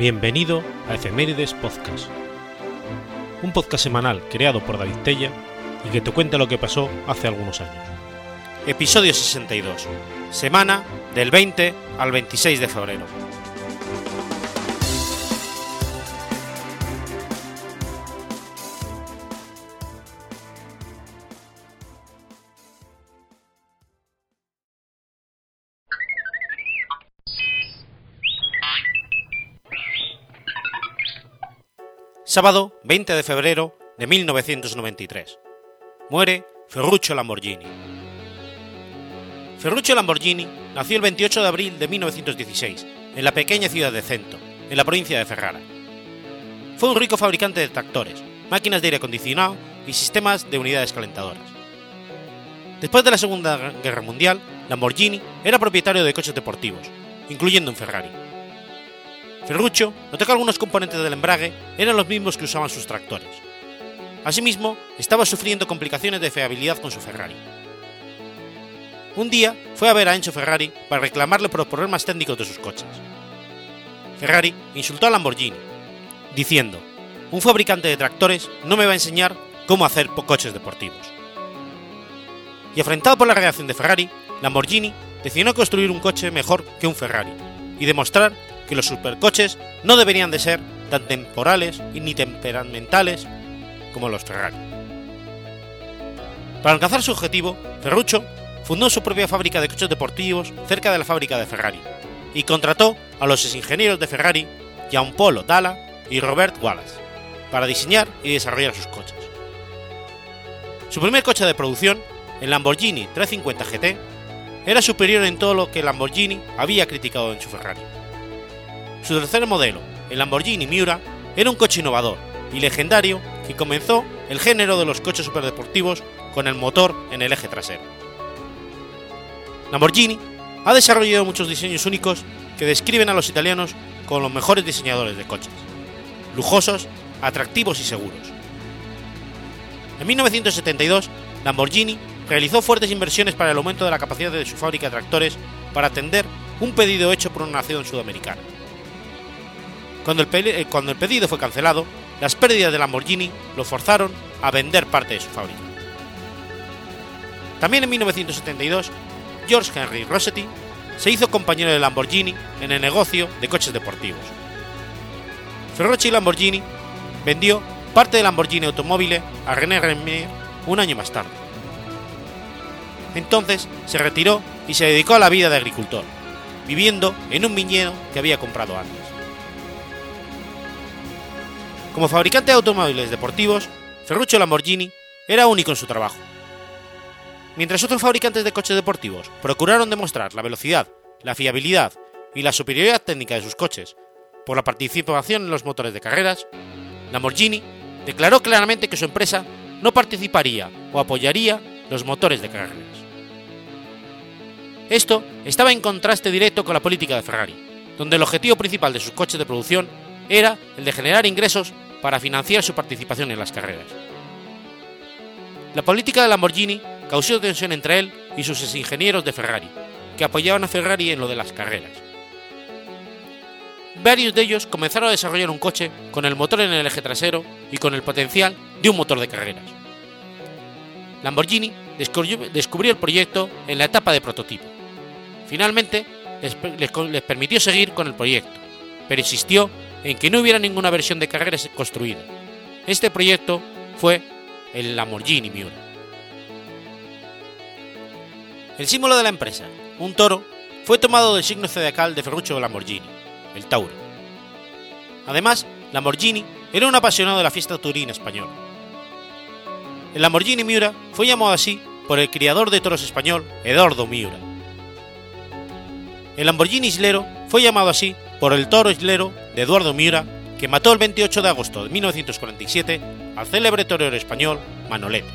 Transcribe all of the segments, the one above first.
Bienvenido a Efemérides Podcast, un podcast semanal creado por David Tella y que te cuenta lo que pasó hace algunos años. Episodio 62, semana del 20 al 26 de febrero. Sábado 20 de febrero de 1993. Muere Ferruccio Lamborghini. Ferruccio Lamborghini nació el 28 de abril de 1916 en la pequeña ciudad de Cento, en la provincia de Ferrara. Fue un rico fabricante de tractores, máquinas de aire acondicionado y sistemas de unidades calentadoras. Después de la Segunda Guerra Mundial, Lamborghini era propietario de coches deportivos, incluyendo un Ferrari. Ferruccio notó que algunos componentes del embrague eran los mismos que usaban sus tractores. Asimismo, estaba sufriendo complicaciones de fiabilidad con su Ferrari. Un día fue a ver a Enzo Ferrari para reclamarle por los problemas técnicos de sus coches. Ferrari insultó a Lamborghini, diciendo, un fabricante de tractores no me va a enseñar cómo hacer coches deportivos. Y afrentado por la reacción de Ferrari, Lamborghini decidió construir un coche mejor que un Ferrari y demostrar que los supercoches no deberían de ser tan temporales y ni temperamentales como los Ferrari. Para alcanzar su objetivo, Ferruccio fundó su propia fábrica de coches deportivos cerca de la fábrica de Ferrari y contrató a los ingenieros de Ferrari Gianpolo Dalla y Robert Wallace para diseñar y desarrollar sus coches. Su primer coche de producción, el Lamborghini 350 GT, era superior en todo lo que Lamborghini había criticado en su Ferrari. Su tercer modelo, el Lamborghini Miura, era un coche innovador y legendario que comenzó el género de los coches superdeportivos con el motor en el eje trasero. Lamborghini ha desarrollado muchos diseños únicos que describen a los italianos como los mejores diseñadores de coches, lujosos, atractivos y seguros. En 1972, Lamborghini realizó fuertes inversiones para el aumento de la capacidad de su fábrica de tractores para atender un pedido hecho por una nación sudamericana. Cuando el, cuando el pedido fue cancelado, las pérdidas de Lamborghini lo forzaron a vender parte de su fábrica. También en 1972, George Henry Rossetti se hizo compañero de Lamborghini en el negocio de coches deportivos. Ferruccio Lamborghini vendió parte de Lamborghini Automobile a René Remier un año más tarde. Entonces se retiró y se dedicó a la vida de agricultor, viviendo en un viñedo que había comprado antes. Como fabricante de automóviles deportivos, Ferruccio Lamborghini era único en su trabajo. Mientras otros fabricantes de coches deportivos procuraron demostrar la velocidad, la fiabilidad y la superioridad técnica de sus coches por la participación en los motores de carreras, Lamborghini declaró claramente que su empresa no participaría o apoyaría los motores de carreras. Esto estaba en contraste directo con la política de Ferrari, donde el objetivo principal de sus coches de producción era el de generar ingresos para financiar su participación en las carreras. La política de Lamborghini causó tensión entre él y sus ingenieros de Ferrari, que apoyaban a Ferrari en lo de las carreras. Varios de ellos comenzaron a desarrollar un coche con el motor en el eje trasero y con el potencial de un motor de carreras. Lamborghini descubrió, el proyecto en la etapa de prototipo. Finalmente, les permitió seguir con el proyecto, pero insistió en que no hubiera ninguna versión de carreras construida. Este proyecto fue el Lamborghini Miura. El símbolo de la empresa, un toro, fue tomado del signo zodiacal de Ferruccio Lamborghini, el Tauro. Además, Lamborghini era un apasionado de la fiesta turina española. El Lamborghini Miura fue llamado así por el criador de toros español Eduardo Miura. El Lamborghini Islero fue llamado así por el toro islero de Eduardo Miura, que mató el 28 de agosto de 1947 al célebre torero español Manolete.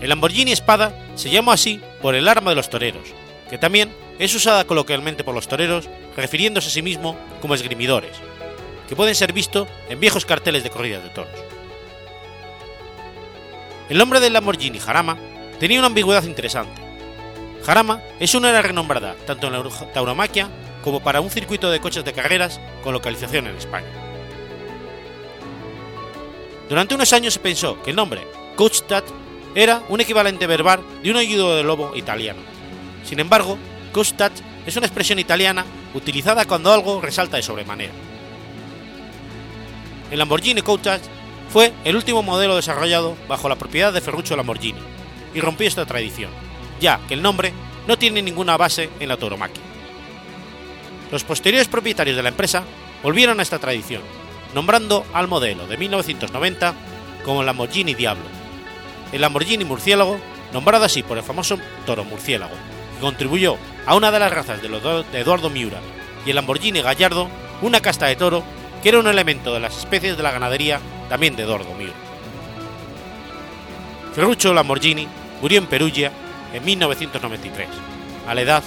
El Lamborghini Espada se llamó así por el arma de los toreros, que también es usada coloquialmente por los toreros refiriéndose a sí mismo como esgrimidores, que pueden ser vistos en viejos carteles de corridas de toros. El nombre del Lamborghini Jarama tenía una ambigüedad interesante. Jarama es una era renombrada tanto en la tauromaquia como para un circuito de coches de carreras con localización en España. Durante unos años se pensó que el nombre Coachtat era un equivalente verbal de un oído de lobo italiano. Sin embargo, Coachtat es una expresión italiana utilizada cuando algo resalta de sobremanera. El Lamborghini Countach fue el último modelo desarrollado bajo la propiedad de Ferruccio Lamborghini y rompió esta tradición, ya que el nombre no tiene ninguna base en la tauromaquia. Los posteriores propietarios de la empresa volvieron a esta tradición, nombrando al modelo de 1990 como Lamborghini Diablo, el Lamborghini murciélago, nombrado así por el famoso toro murciélago, que contribuyó a una de las razas de, de Eduardo Miura, y el Lamborghini Gallardo, una casta de toro que era un elemento de las especies de la ganadería también de Eduardo Miura. Ferruccio Lamborghini murió en Perugia en 1993, a la edad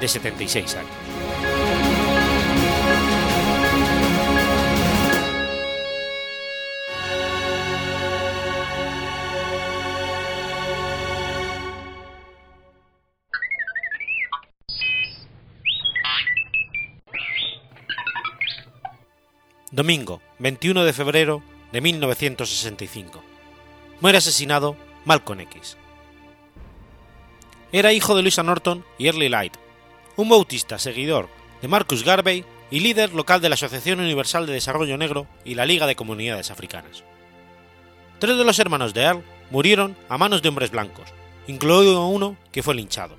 de 76 años. Domingo, 21 de febrero de 1965. Muere asesinado Malcolm X. Era hijo de Luisa Norton y Early Light, un bautista seguidor de Marcus Garvey y líder local de la Asociación Universal de Desarrollo Negro y la Liga de Comunidades Africanas. Tres de los hermanos de Earl murieron a manos de hombres blancos, incluido uno que fue linchado.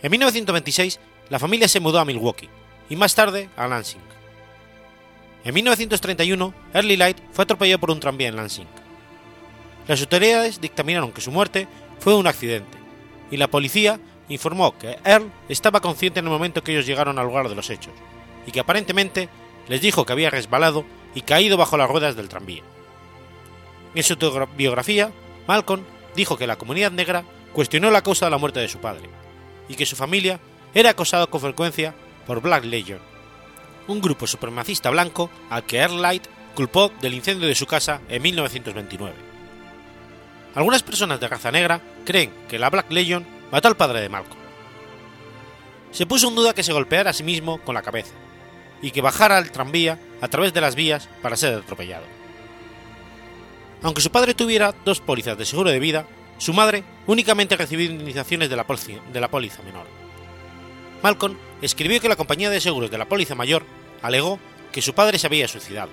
En 1926, la familia se mudó a Milwaukee y más tarde a Lansing. En 1931, Early Light fue atropellado por un tranvía en Lansing. Las autoridades dictaminaron que su muerte fue un accidente, y la policía informó que Earl estaba consciente en el momento que ellos llegaron al lugar de los hechos, y que aparentemente les dijo que había resbalado y caído bajo las ruedas del tranvía. En su biografía, Malcolm dijo que la comunidad negra cuestionó la causa de la muerte de su padre, y que su familia era acosada con frecuencia por Black Legion, un grupo supremacista blanco al que Earl Light culpó del incendio de su casa en 1929. Algunas personas de raza negra creen que la Black Legion mató al padre de Malcolm. Se puso en duda que se golpeara a sí mismo con la cabeza y que bajara al tranvía a través de las vías para ser atropellado. Aunque su padre tuviera dos pólizas de seguro de vida, su madre únicamente recibió indemnizaciones de la póliza menor. Malcolm escribió que la compañía de seguros de la póliza mayor alegó que su padre se había suicidado.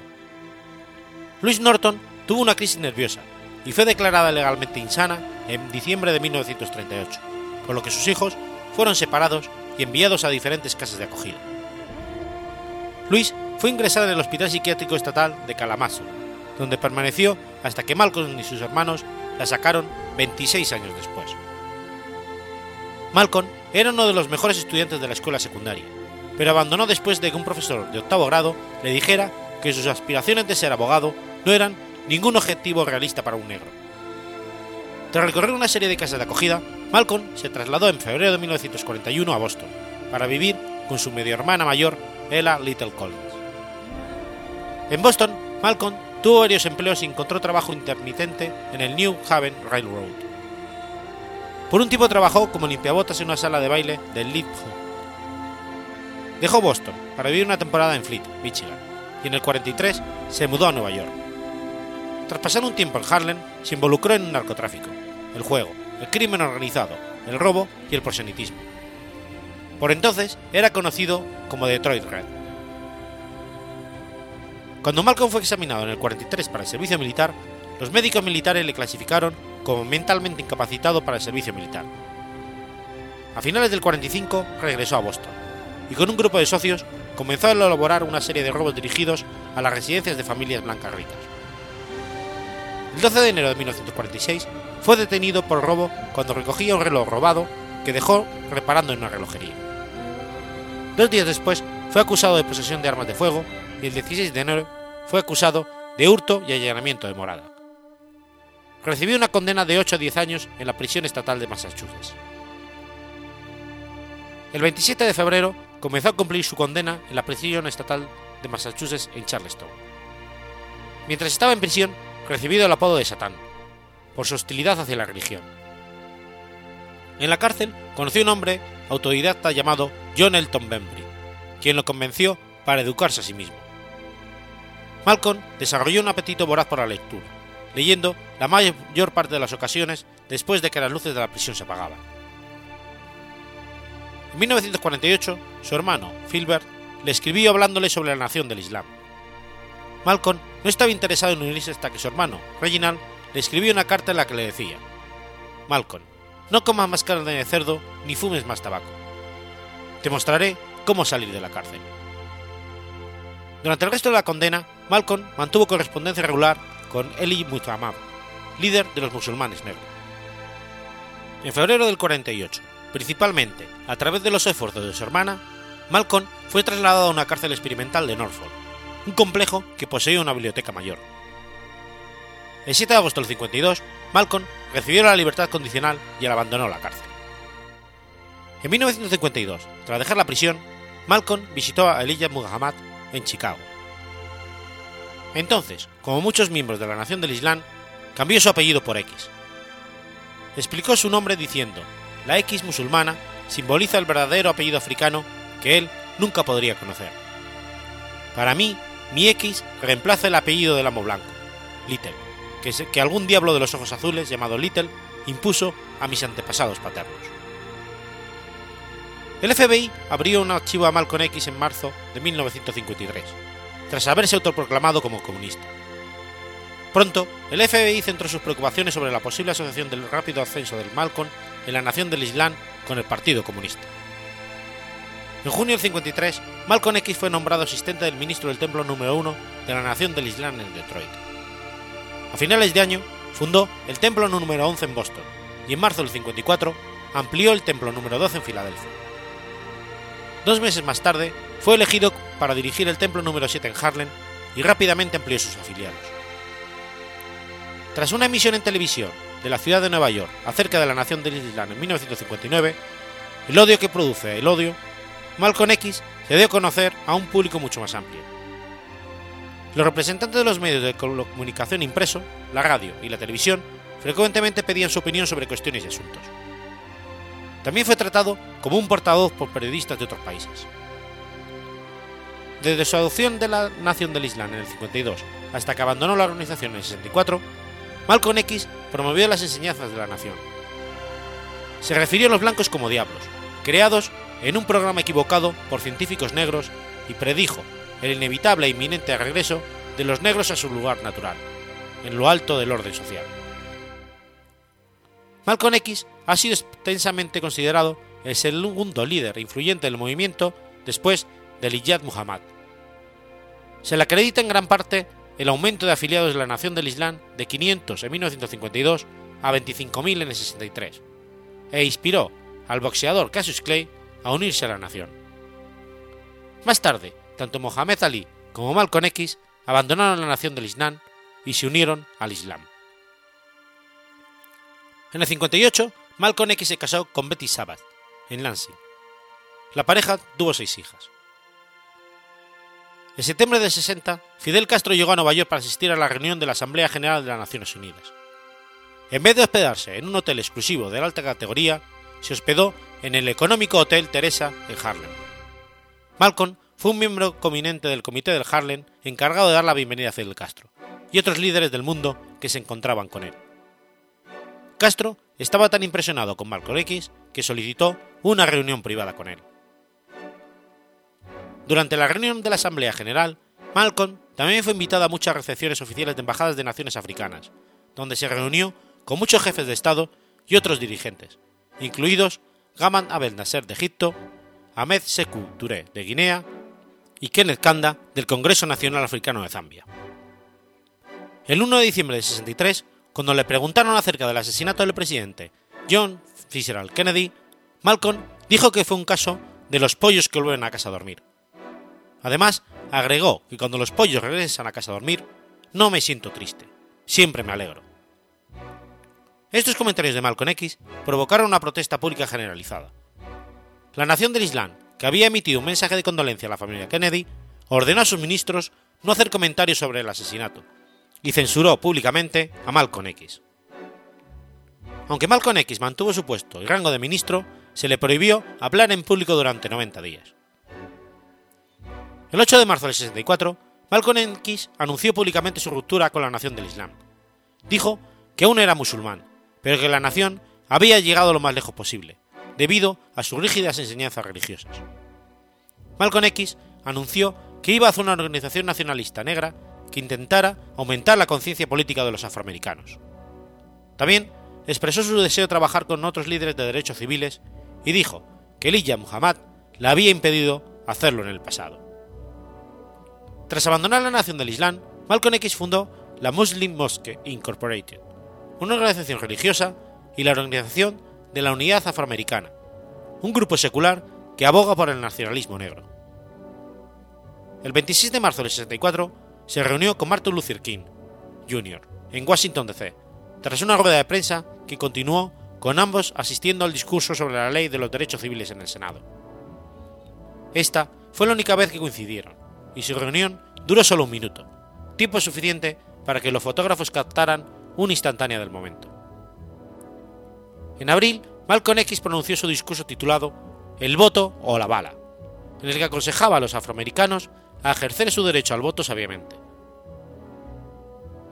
Louis Norton tuvo una crisis nerviosa y fue declarada legalmente insana en diciembre de 1938, por lo que sus hijos fueron separados y enviados a diferentes casas de acogida. Luis fue ingresado en el Hospital Psiquiátrico Estatal de Kalamazoo, donde permaneció hasta que Malcolm y sus hermanos la sacaron 26 años después. Malcolm era uno de los mejores estudiantes de la escuela secundaria, pero abandonó después de que un profesor de octavo grado le dijera que sus aspiraciones de ser abogado no eran ningún objetivo realista para un negro. Tras recorrer una serie de casas de acogida, Malcolm se trasladó en febrero de 1941 a Boston para vivir con su medio hermana mayor, Ella Little Collins. En Boston, Malcolm tuvo varios empleos y encontró trabajo intermitente en el New Haven Railroad. Por un tiempo trabajó como limpiabotas en una sala de baile del Lead Dejó Boston para vivir una temporada en Fleet, Michigan, y en el 43 se mudó a Nueva York. Tras pasar un tiempo en Harlem, se involucró en un narcotráfico, el juego, el crimen organizado, el robo y el prosenitismo. Por entonces era conocido como Detroit Red. Cuando Malcolm fue examinado en el 43 para el servicio militar, los médicos militares le clasificaron como mentalmente incapacitado para el servicio militar. A finales del 45 regresó a Boston y con un grupo de socios comenzó a elaborar una serie de robos dirigidos a las residencias de familias blancas ricas. El 12 de enero de 1946 fue detenido por robo cuando recogía un reloj robado que dejó reparando en una relojería. Dos días después fue acusado de posesión de armas de fuego y el 16 de enero fue acusado de hurto y allanamiento de morada recibió una condena de 8 a 10 años en la prisión estatal de Massachusetts. El 27 de febrero comenzó a cumplir su condena en la prisión estatal de Massachusetts en Charleston. Mientras estaba en prisión, recibió el apodo de Satán, por su hostilidad hacia la religión. En la cárcel conoció un hombre autodidacta llamado John Elton Bembry, quien lo convenció para educarse a sí mismo. Malcolm desarrolló un apetito voraz por la lectura, leyendo la mayor parte de las ocasiones después de que las luces de la prisión se apagaban. En 1948, su hermano, Philbert, le escribió hablándole sobre la nación del Islam. Malcolm no estaba interesado en unirse hasta que su hermano, Reginald, le escribió una carta en la que le decía: Malcolm, no comas más carne de cerdo ni fumes más tabaco. Te mostraré cómo salir de la cárcel. Durante el resto de la condena, Malcolm mantuvo correspondencia regular con Eli Muhammad, líder de los musulmanes negros. En febrero del 48, principalmente a través de los esfuerzos de su hermana, Malcolm fue trasladado a una cárcel experimental de Norfolk, un complejo que poseía una biblioteca mayor. El 7 de agosto del 52, Malcolm recibió la libertad condicional y abandonó la cárcel. En 1952, tras dejar la prisión, Malcolm visitó a Elijah Muhammad en Chicago. Entonces, como muchos miembros de la Nación del Islam, cambió su apellido por X. Explicó su nombre diciendo, la X musulmana simboliza el verdadero apellido africano que él nunca podría conocer. Para mí, mi X reemplaza el apellido del amo blanco, Little, que, que algún diablo de los ojos azules llamado Little impuso a mis antepasados paternos. El FBI abrió un archivo a Malcolm X en marzo de 1953, tras haberse autoproclamado como comunista. Pronto, el FBI centró sus preocupaciones sobre la posible asociación del rápido ascenso del Malcolm en la nación del Islam con el Partido Comunista. En junio del 53, Malcolm X fue nombrado asistente del ministro del Templo número 1 de la Nación del Islam en Detroit. A finales de año, fundó el Templo número 11 en Boston y en marzo del 54 amplió el Templo número 12 en Filadelfia. Dos meses más tarde, fue elegido para dirigir el Templo número 7 en Harlem y rápidamente amplió sus afiliados. Tras una emisión en televisión de la ciudad de Nueva York acerca de la nación del Islam en 1959, el odio que produce el odio, Malcolm X se dio a conocer a un público mucho más amplio. Los representantes de los medios de comunicación impreso, la radio y la televisión frecuentemente pedían su opinión sobre cuestiones y asuntos. También fue tratado como un portavoz por periodistas de otros países. Desde su adopción de la Nación del Islam en el 52 hasta que abandonó la organización en el 64, Malcolm X promovió las enseñanzas de la nación. Se refirió a los blancos como diablos, creados en un programa equivocado por científicos negros y predijo el inevitable e inminente regreso de los negros a su lugar natural, en lo alto del orden social. Malcolm X ha sido extensamente considerado el segundo líder influyente del movimiento después de Elijah Muhammad. Se le acredita en gran parte el aumento de afiliados de la Nación del Islam de 500 en 1952 a 25.000 en el 63, e inspiró al boxeador Cassius Clay a unirse a la nación. Más tarde, tanto Mohamed Ali como Malcolm X abandonaron la Nación del Islam y se unieron al Islam. En el 58, Malcolm X se casó con Betty Sabbath, en Lansing. La pareja tuvo seis hijas. En septiembre del 60, Fidel Castro llegó a Nueva York para asistir a la reunión de la Asamblea General de las Naciones Unidas. En vez de hospedarse en un hotel exclusivo de alta categoría, se hospedó en el económico Hotel Teresa en Harlem. Malcolm fue un miembro prominente del Comité del Harlem encargado de dar la bienvenida a Fidel Castro y otros líderes del mundo que se encontraban con él. Castro estaba tan impresionado con Malcolm X que solicitó una reunión privada con él. Durante la reunión de la Asamblea General, Malcolm también fue invitado a muchas recepciones oficiales de embajadas de naciones africanas, donde se reunió con muchos jefes de Estado y otros dirigentes, incluidos Gaman Abel Nasser de Egipto, Ahmed Sekou Touré de Guinea y Kenneth Kanda del Congreso Nacional Africano de Zambia. El 1 de diciembre de 63, cuando le preguntaron acerca del asesinato del presidente John Fitzgerald Kennedy, Malcolm dijo que fue un caso de los pollos que vuelven a casa a dormir. Además, agregó que cuando los pollos regresan a casa a dormir, no me siento triste, siempre me alegro. Estos comentarios de Malcolm X provocaron una protesta pública generalizada. La Nación del Islam, que había emitido un mensaje de condolencia a la familia Kennedy, ordenó a sus ministros no hacer comentarios sobre el asesinato y censuró públicamente a Malcolm X. Aunque Malcolm X mantuvo su puesto y rango de ministro, se le prohibió hablar en público durante 90 días. El 8 de marzo del 64, Malcolm X anunció públicamente su ruptura con la nación del Islam. Dijo que aún era musulmán, pero que la nación había llegado lo más lejos posible, debido a sus rígidas enseñanzas religiosas. Malcolm X anunció que iba a hacer una organización nacionalista negra que intentara aumentar la conciencia política de los afroamericanos. También expresó su deseo de trabajar con otros líderes de derechos civiles y dijo que Elijah Muhammad le había impedido hacerlo en el pasado. Tras abandonar la nación del Islam, Malcolm X fundó la Muslim Mosque Incorporated, una organización religiosa y la Organización de la Unidad Afroamericana, un grupo secular que aboga por el nacionalismo negro. El 26 de marzo del 64 se reunió con Martin Luther King, Jr., en Washington, D.C., tras una rueda de prensa que continuó con ambos asistiendo al discurso sobre la ley de los derechos civiles en el Senado. Esta fue la única vez que coincidieron, y su reunión duró solo un minuto, tiempo suficiente para que los fotógrafos captaran una instantánea del momento. En abril, Malcolm X pronunció su discurso titulado El voto o la bala, en el que aconsejaba a los afroamericanos a ejercer su derecho al voto sabiamente.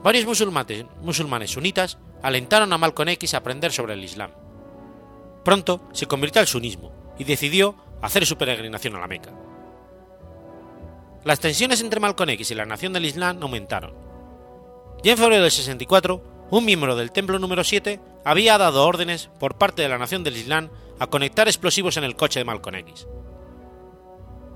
Varios musulmanes, musulmanes sunitas alentaron a Malcolm X a aprender sobre el Islam. Pronto se convirtió al sunismo y decidió hacer su peregrinación a la Meca. Las tensiones entre Malcolm X y la nación del Islam aumentaron. Ya en febrero del 64, un miembro del templo número 7 había dado órdenes por parte de la nación del Islam a conectar explosivos en el coche de Malcolm X.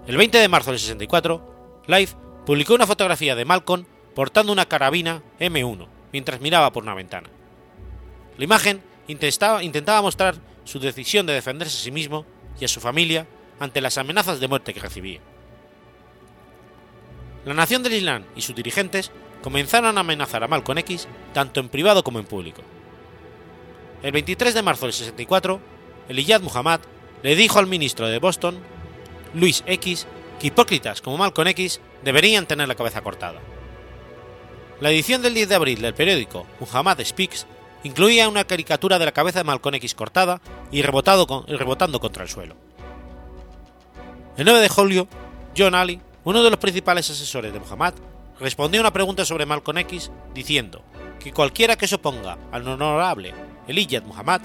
El 20 de marzo del 64, Life publicó una fotografía de Malcolm portando una carabina M1 mientras miraba por una ventana. La imagen intentaba, intentaba mostrar su decisión de defenderse a sí mismo y a su familia ante las amenazas de muerte que recibía. La nación del Islam y sus dirigentes comenzaron a amenazar a Malcolm X tanto en privado como en público. El 23 de marzo del 64, Elijah Muhammad le dijo al ministro de Boston, Luis X, que hipócritas como Malcolm X deberían tener la cabeza cortada. La edición del 10 de abril del periódico Muhammad Speaks incluía una caricatura de la cabeza de Malcolm X cortada y, rebotando contra el suelo. El 9 de julio, John Ali, uno de los principales asesores de Muhammad, respondió a una pregunta sobre Malcolm X diciendo que cualquiera que se oponga al honorable Elijah Muhammad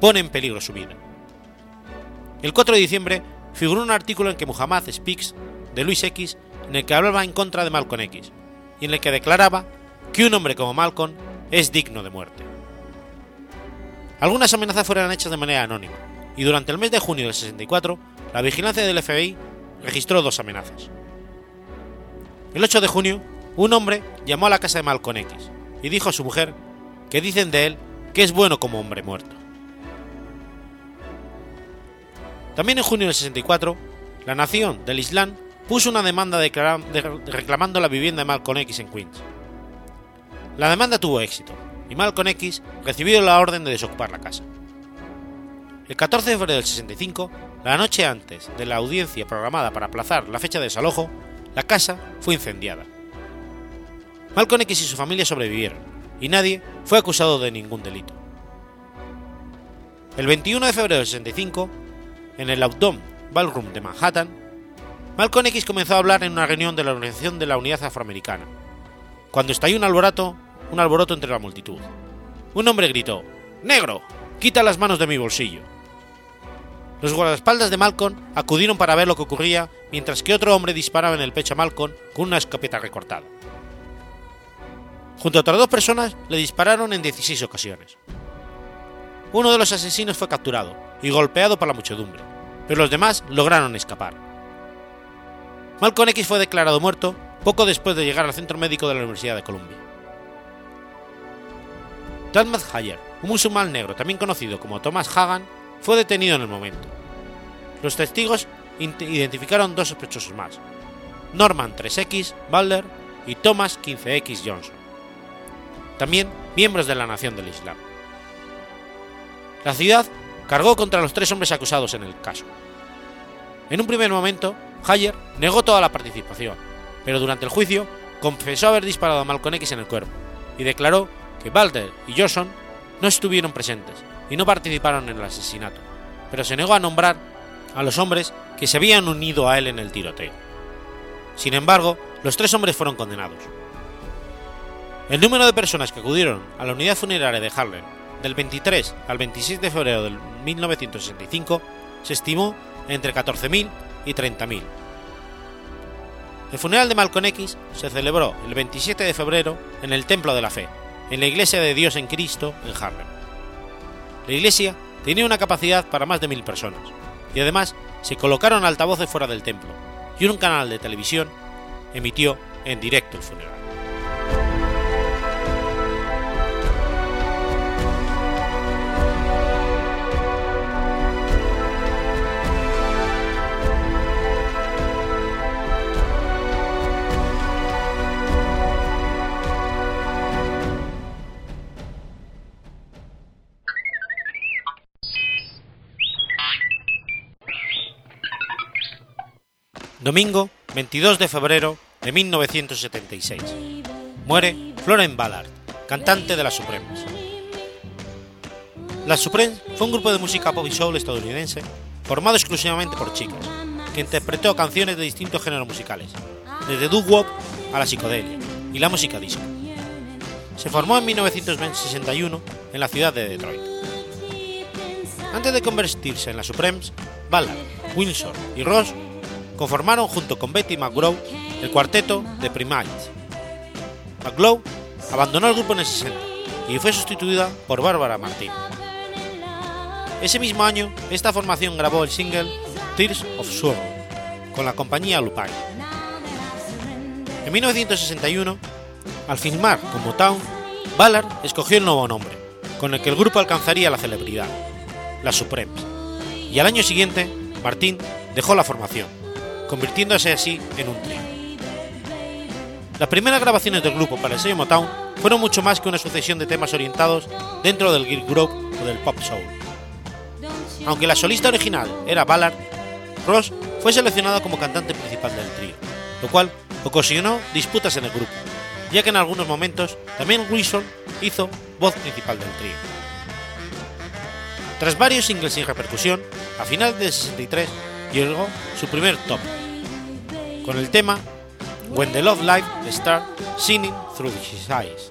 pone en peligro su vida. El 4 de diciembre figuró un artículo en que Muhammad Speaks de Luis X en el que hablaba en contra de Malcolm X y en el que declaraba que un hombre como Malcolm es digno de muerte. Algunas amenazas fueron hechas de manera anónima y durante el mes de junio del 64 la vigilancia del FBI registró dos amenazas. El 8 de junio, un hombre llamó a la casa de Malcolm X y dijo a su mujer que dicen de él que es bueno como hombre muerto. También en junio del 64, la nación del Islam puso una demanda reclamando la vivienda de Malcolm X en Queens. La demanda tuvo éxito y Malcolm X recibió la orden de desocupar la casa. El 14 de febrero del 65, la noche antes de la audiencia programada para aplazar la fecha de desalojo, la casa fue incendiada. Malcolm X y su familia sobrevivieron, y nadie fue acusado de ningún delito. El 21 de febrero del 65, en el Outdoor Ballroom de Manhattan, Malcolm X comenzó a hablar en una reunión de la Organización de la Unidad Afroamericana, cuando estalló un alboroto, un alboroto entre la multitud. Un hombre gritó, ¡Negro! ¡Quita las manos de mi bolsillo! Los guardaespaldas de Malcolm acudieron para ver lo que ocurría mientras que otro hombre disparaba en el pecho a Malcolm con una escopeta recortada. Junto a otras dos personas le dispararon en 16 ocasiones. Uno de los asesinos fue capturado y golpeado por la muchedumbre, pero los demás lograron escapar. Malcolm X fue declarado muerto poco después de llegar al centro médico de la Universidad de Columbia. Dalmat Hayer, un musulmán negro también conocido como Thomas Hagan, fue detenido en el momento. Los testigos identificaron dos sospechosos más, Norman 3X Balder y Thomas 15X Johnson, también miembros de la Nación del Islam. La ciudad cargó contra los tres hombres acusados en el caso. En un primer momento, Hayer negó toda la participación, pero durante el juicio confesó haber disparado a Malcolm X en el cuerpo y declaró que Balder y Johnson no estuvieron presentes y no participaron en el asesinato, pero se negó a nombrar a los hombres que se habían unido a él en el tiroteo. Sin embargo, los tres hombres fueron condenados. El número de personas que acudieron a la unidad funeraria de Harlem del 23 al 26 de febrero de 1965 se estimó entre 14.000 y 30.000. El funeral de Malcolm X se celebró el 27 de febrero en el Templo de la Fe, en la Iglesia de Dios en Cristo en Harlem. La iglesia tenía una capacidad para más de mil personas, y además se colocaron altavoces fuera del templo, y un canal de televisión emitió en directo el funeral. Domingo 22 de febrero de 1976. Muere Florence Ballard, cantante de las Supremes. Las Supremes fue un grupo de música pop y soul estadounidense formado exclusivamente por chicas, que interpretó canciones de distintos géneros musicales, desde doo-wop a la psicodelia y la música disco. Se formó en 1961 en la ciudad de Detroit. Antes de convertirse en las Supremes, Ballard, Wilson y Ross conformaron junto con Betty McGraw el cuarteto de Primates. McGraw abandonó el grupo en el 60 y fue sustituida por Barbara Martin. Ese mismo año, esta formación grabó el single Tears of Sorrow con la compañía Lupine. En 1961, al filmar con Motown, Ballard escogió el nuevo nombre, con el que el grupo alcanzaría la celebridad, las Supremes, y al año siguiente, Martin dejó la formación, convirtiéndose así en un trío. Las primeras grabaciones del grupo para el sello Motown fueron mucho más que una sucesión de temas orientados dentro del girl group o del pop soul. Aunque la solista original era Ballard, Ross fue seleccionado como cantante principal del trío, lo cual ocasionó disputas en el grupo, ya que en algunos momentos también Wilson hizo voz principal del trío. Tras varios singles sin repercusión, a finales del 63 llegó su primer top, con el tema When the Love Life Start Singing Through His Eyes.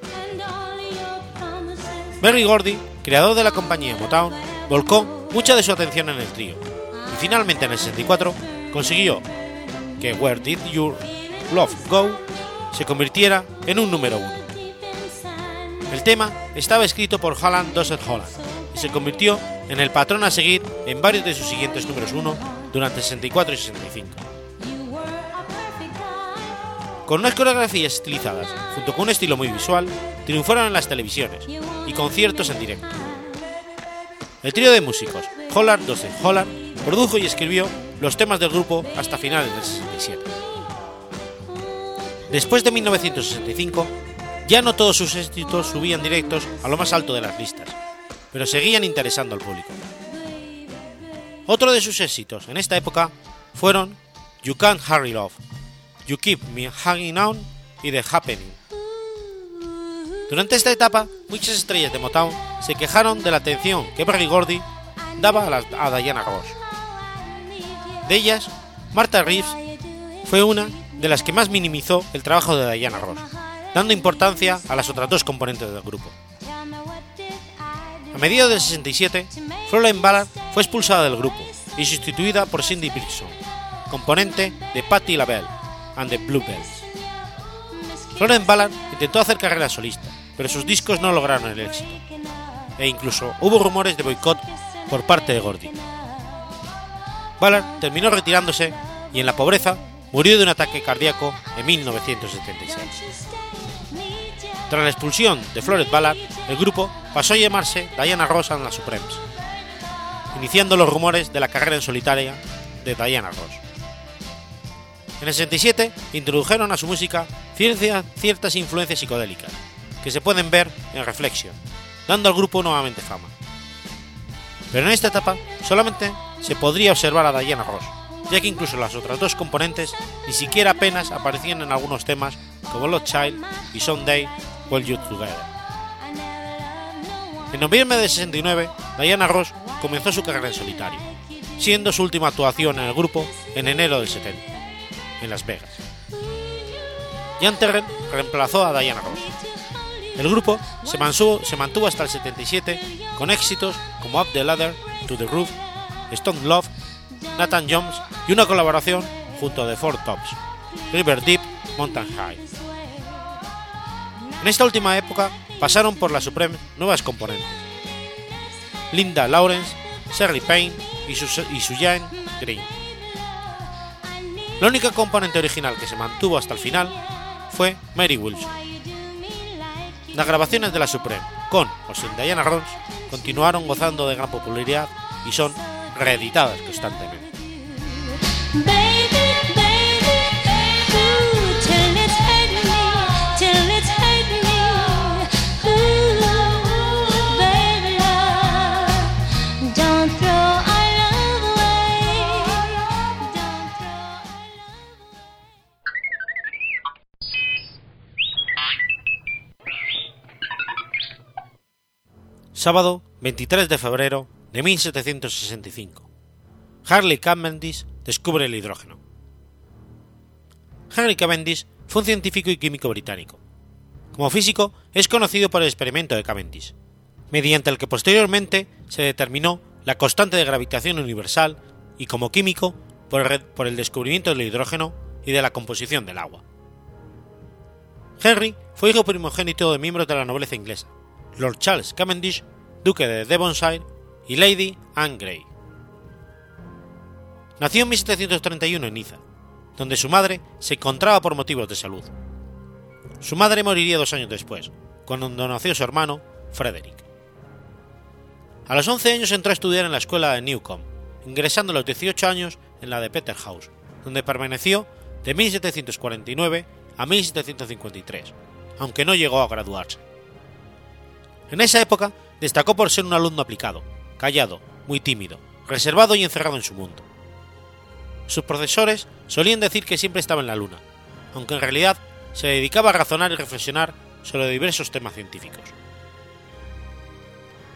Berry Gordy, creador de la compañía Motown, volcó mucha de su atención en el trío y finalmente en el 64 consiguió que Where Did Your Love Go se convirtiera en un número uno. El tema estaba escrito por Holland Dossett Holland y se convirtió en el patrón a seguir en varios de sus siguientes números uno durante 64 y 65. Con unas coreografías estilizadas, junto con un estilo muy visual, triunfaron en las televisiones y conciertos en directo. El trío de músicos Holland 12 Holland produjo y escribió los temas del grupo hasta finales del 67. Después de 1965, ya no todos sus éxitos subían directos a lo más alto de las listas, pero seguían interesando al público. Otro de sus éxitos en esta época fueron You Can't Hurry Love, You Keep Me Hanging On y The Happening. Durante esta etapa, muchas estrellas de Motown se quejaron de la atención que Berry Gordy daba a, la, a Diana Ross. De ellas, Martha Reeves fue una de las que más minimizó el trabajo de Diana Ross, dando importancia a las otras dos componentes del grupo. A mediados del 67, Florence Ballard fue expulsada del grupo y sustituida por Cindy Brixton, componente de Patti LaBelle and the Bluebells. Florence Ballard intentó hacer carrera solista, pero sus discos no lograron el éxito, e incluso hubo rumores de boicot por parte de Gordy. Ballard terminó retirándose y en la pobreza murió de un ataque cardíaco en 1976. Tras la expulsión de Florence Ballard, el grupo pasó a llamarse Diana Ross and the Supremes, iniciando los rumores de la carrera en solitaria de Diana Ross. En el 67 introdujeron a su música ciertas influencias psicodélicas, que se pueden ver en Reflection, dando al grupo nuevamente fama. Pero en esta etapa solamente se podría observar a Diana Ross, ya que incluso las otras dos componentes ni siquiera apenas aparecían en algunos temas como Lost Child y Someday Well You Together. En noviembre de 69, Diana Ross comenzó su carrera en solitario, siendo su última actuación en el grupo en enero del 70, en Las Vegas. Jan Terren reemplazó a Diana Ross. El grupo se mantuvo, hasta el 77 con éxitos como Up the Ladder, To the Roof, Stone Love, Nathan Jones y una colaboración junto a The Four Tops, River Deep, Mountain High. En esta última época pasaron por la Supreme nuevas componentes. Linda Lawrence, Sherry Payne y, su, y Suyan Green. La única componente original que se mantuvo hasta el final fue Mary Wilson. Las grabaciones de la Supreme, con o sin Diana Ross, continuaron gozando de gran popularidad y son reeditadas constantemente. Sábado 23 de febrero de 1765. Harley Cavendish descubre el hidrógeno. Harley Cavendish fue un científico y químico británico. Como físico es conocido por el experimento de Cavendish, mediante el que posteriormente se determinó la constante de gravitación universal y como químico por el descubrimiento del hidrógeno y de la composición del agua. Henry fue hijo primogénito de miembros de la nobleza inglesa, Lord Charles Cavendish, duque de Devonshire, y Lady Anne Grey. Nació en 1731 en Niza, donde su madre se encontraba por motivos de salud. Su madre moriría dos años después, cuando nació su hermano, Frederick. A los 11 años entró a estudiar en la escuela de Newcombe, ingresando a los 18 años en la de Peterhouse, donde permaneció de 1749 a 1753, aunque no llegó a graduarse. En esa época destacó por ser un alumno aplicado, callado, muy tímido, reservado y encerrado en su mundo. Sus profesores solían decir que siempre estaba en la luna, aunque en realidad se dedicaba a razonar y reflexionar sobre diversos temas científicos.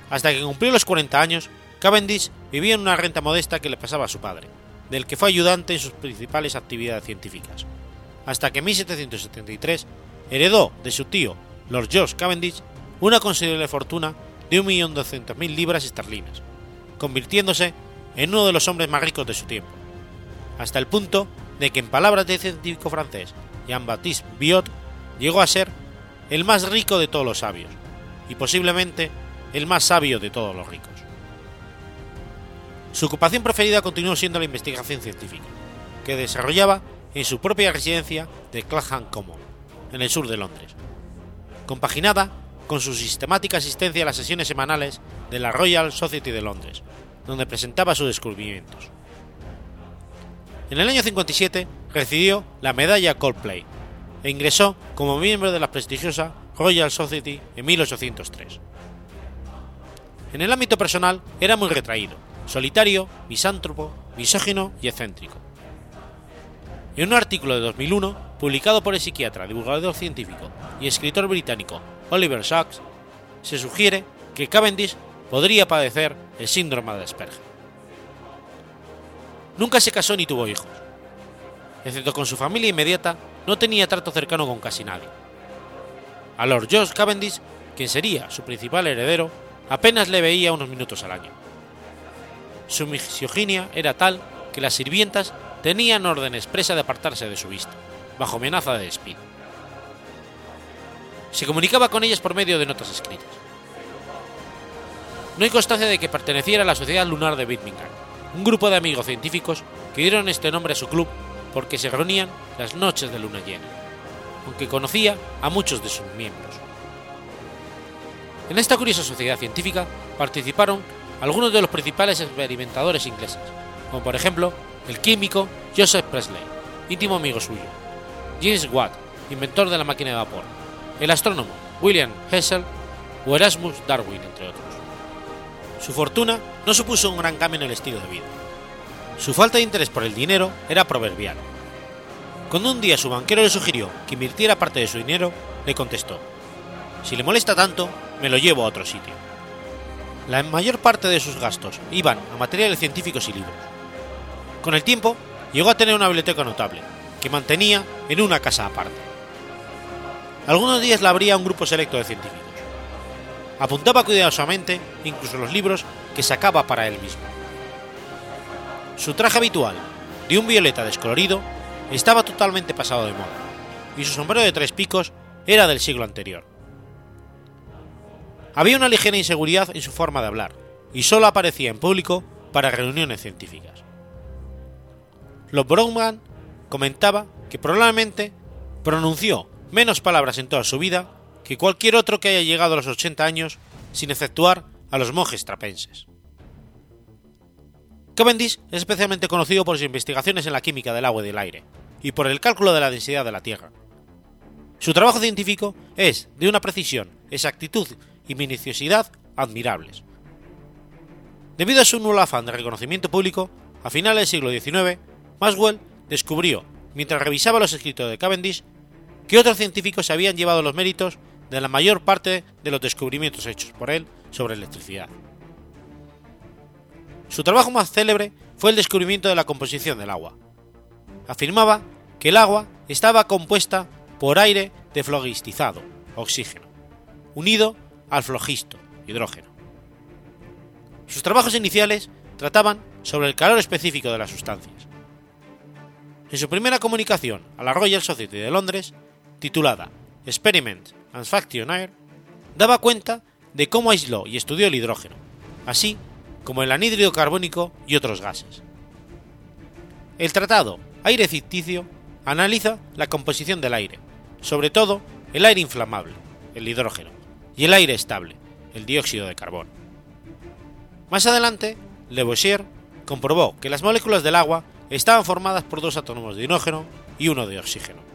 Hasta que cumplió los 40 años, Cavendish vivía en una renta modesta que le pasaba a su padre, del que fue ayudante en sus principales actividades científicas, hasta que en 1773 heredó de su tío, Lord George Cavendish, una considerable fortuna de 1.200.000 libras esterlinas, convirtiéndose en uno de los hombres más ricos de su tiempo, hasta el punto de que en palabras del científico francés Jean-Baptiste Biot llegó a ser el más rico de todos los sabios, y posiblemente el más sabio de todos los ricos. Su ocupación preferida continuó siendo la investigación científica, que desarrollaba en su propia residencia de Clapham Common, en el sur de Londres, compaginada con su sistemática asistencia a las sesiones semanales de la Royal Society de Londres, donde presentaba sus descubrimientos. En el año 57 recibió la medalla Coldplay e ingresó como miembro de la prestigiosa Royal Society en 1803. En el ámbito personal era muy retraído, solitario, misántropo, misógino y excéntrico. En un artículo de 2001, publicado por el psiquiatra, divulgador científico y escritor británico Oliver Sacks, se sugiere que Cavendish podría padecer el síndrome de Asperger. Nunca se casó ni tuvo hijos. Excepto con su familia inmediata, no tenía trato cercano con casi nadie. A Lord George Cavendish, quien sería su principal heredero, apenas le veía unos minutos al año. Su misoginia era tal que las sirvientas tenían orden expresa de apartarse de su vista, bajo amenaza de despido. Se comunicaba con ellas por medio de notas escritas. No hay constancia de que perteneciera a la Sociedad Lunar de Birmingham, un grupo de amigos científicos que dieron este nombre a su club porque se reunían las noches de luna llena, aunque conocía a muchos de sus miembros. En esta curiosa sociedad científica participaron algunos de los principales experimentadores ingleses, como por ejemplo el químico Joseph Presley, íntimo amigo suyo, James Watt, inventor de la máquina de vapor, el astrónomo William Herschel o Erasmus Darwin, entre otros. Su fortuna no supuso un gran cambio en el estilo de vida. Su falta de interés por el dinero era proverbial. Cuando un día su banquero le sugirió que invirtiera parte de su dinero, le contestó, si le molesta tanto, me lo llevo a otro sitio. La mayor parte de sus gastos iban a materiales científicos y libros, Con el tiempo, llegó a tener una biblioteca notable, que mantenía en una casa aparte. Algunos días la abría un grupo selecto de científicos. Apuntaba cuidadosamente incluso los libros que sacaba para él mismo. Su traje habitual, de un violeta descolorido, estaba totalmente pasado de moda, y su sombrero de tres picos era del siglo anterior. Había una ligera inseguridad en su forma de hablar, y solo aparecía en público para reuniones científicas. Los Brownman comentaba que probablemente pronunció menos palabras en toda su vida que cualquier otro que haya llegado a los 80 años sin efectuar a los monjes trapenses. Cavendish es especialmente conocido por sus investigaciones en la química del agua y del aire, y por el cálculo de la densidad de la Tierra. Su trabajo científico es de una precisión, exactitud y minuciosidad admirables. Debido a su nulo afán de reconocimiento público, a finales del siglo XIX, Maxwell descubrió, mientras revisaba los escritos de Cavendish, que otros científicos se habían llevado los méritos de la mayor parte de los descubrimientos hechos por él sobre electricidad. Su trabajo más célebre fue el descubrimiento de la composición del agua. Afirmaba que el agua estaba compuesta por aire deflogistizado, oxígeno, unido al flogisto, hidrógeno. Sus trabajos iniciales trataban sobre el calor específico de las sustancias. En su primera comunicación a la Royal Society de Londres, titulada Experiments and Faction Air, daba cuenta de cómo aisló y estudió el hidrógeno, así como el anhídrido carbónico y otros gases. El tratado Aire ficticio analiza la composición del aire, sobre todo el aire inflamable, el hidrógeno, y el aire estable, el dióxido de carbono. Más adelante, Lavoisier comprobó que las moléculas del agua estaban formadas por dos átomos de hidrógeno y uno de oxígeno.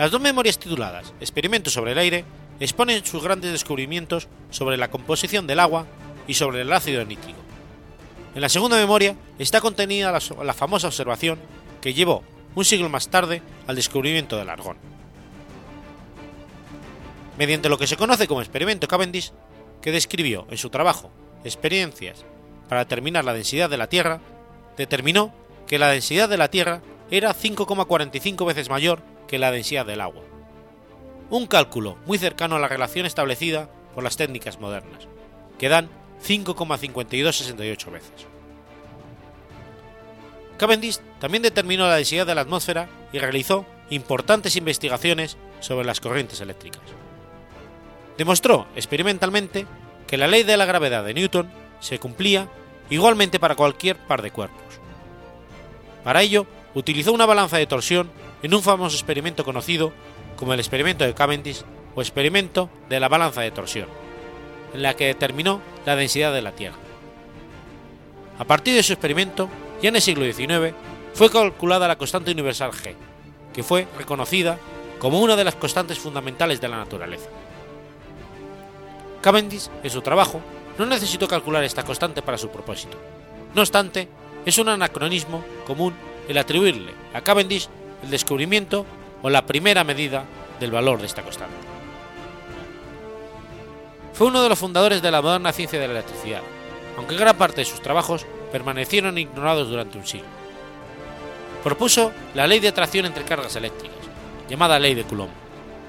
Las dos memorias tituladas Experimentos sobre el aire exponen sus grandes descubrimientos sobre la composición del agua y sobre el ácido nítrico. En la segunda memoria está contenida la, famosa observación que llevó un siglo más tarde al descubrimiento del argón. Mediante lo que se conoce como experimento Cavendish, que describió en su trabajo Experiencias para determinar la densidad de la Tierra, determinó que la densidad de la Tierra era 5,45 veces mayor que la densidad del agua. Un cálculo muy cercano a la relación establecida por las técnicas modernas, que dan 5,5268 veces. Cavendish también determinó la densidad de la atmósfera y realizó importantes investigaciones sobre las corrientes eléctricas. Demostró experimentalmente que la ley de la gravedad de Newton se cumplía igualmente para cualquier par de cuerpos. Para ello, utilizó una balanza de torsión en un famoso experimento conocido como el experimento de Cavendish o experimento de la balanza de torsión, en la que determinó la densidad de la Tierra. A partir de su experimento, ya en el siglo XIX, fue calculada la constante universal G, que fue reconocida como una de las constantes fundamentales de la naturaleza. Cavendish, en su trabajo, no necesitó calcular esta constante para su propósito. No obstante, es un anacronismo común el atribuirle a Cavendish el descubrimiento o la primera medida del valor de esta constante. Fue uno de los fundadores de la moderna ciencia de la electricidad, aunque gran parte de sus trabajos permanecieron ignorados durante un siglo. Propuso la ley de atracción entre cargas eléctricas, llamada ley de Coulomb,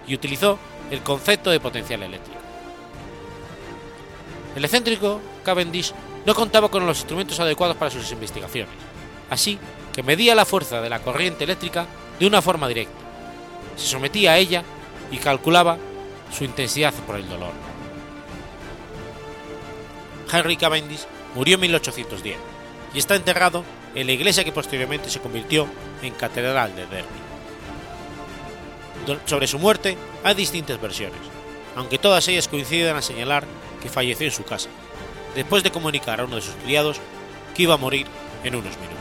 y utilizó el concepto de potencial eléctrico. El excéntrico Cavendish no contaba con los instrumentos adecuados para sus investigaciones, así que medía la fuerza de la corriente eléctrica de una forma directa, se sometía a ella y calculaba su intensidad por el dolor. Henry Cavendish murió en 1810 y está enterrado en la iglesia que posteriormente se convirtió en Catedral de Derby. Sobre su muerte hay distintas versiones, aunque todas ellas coinciden en señalar que falleció en su casa, después de comunicar a uno de sus criados que iba a morir en unos minutos.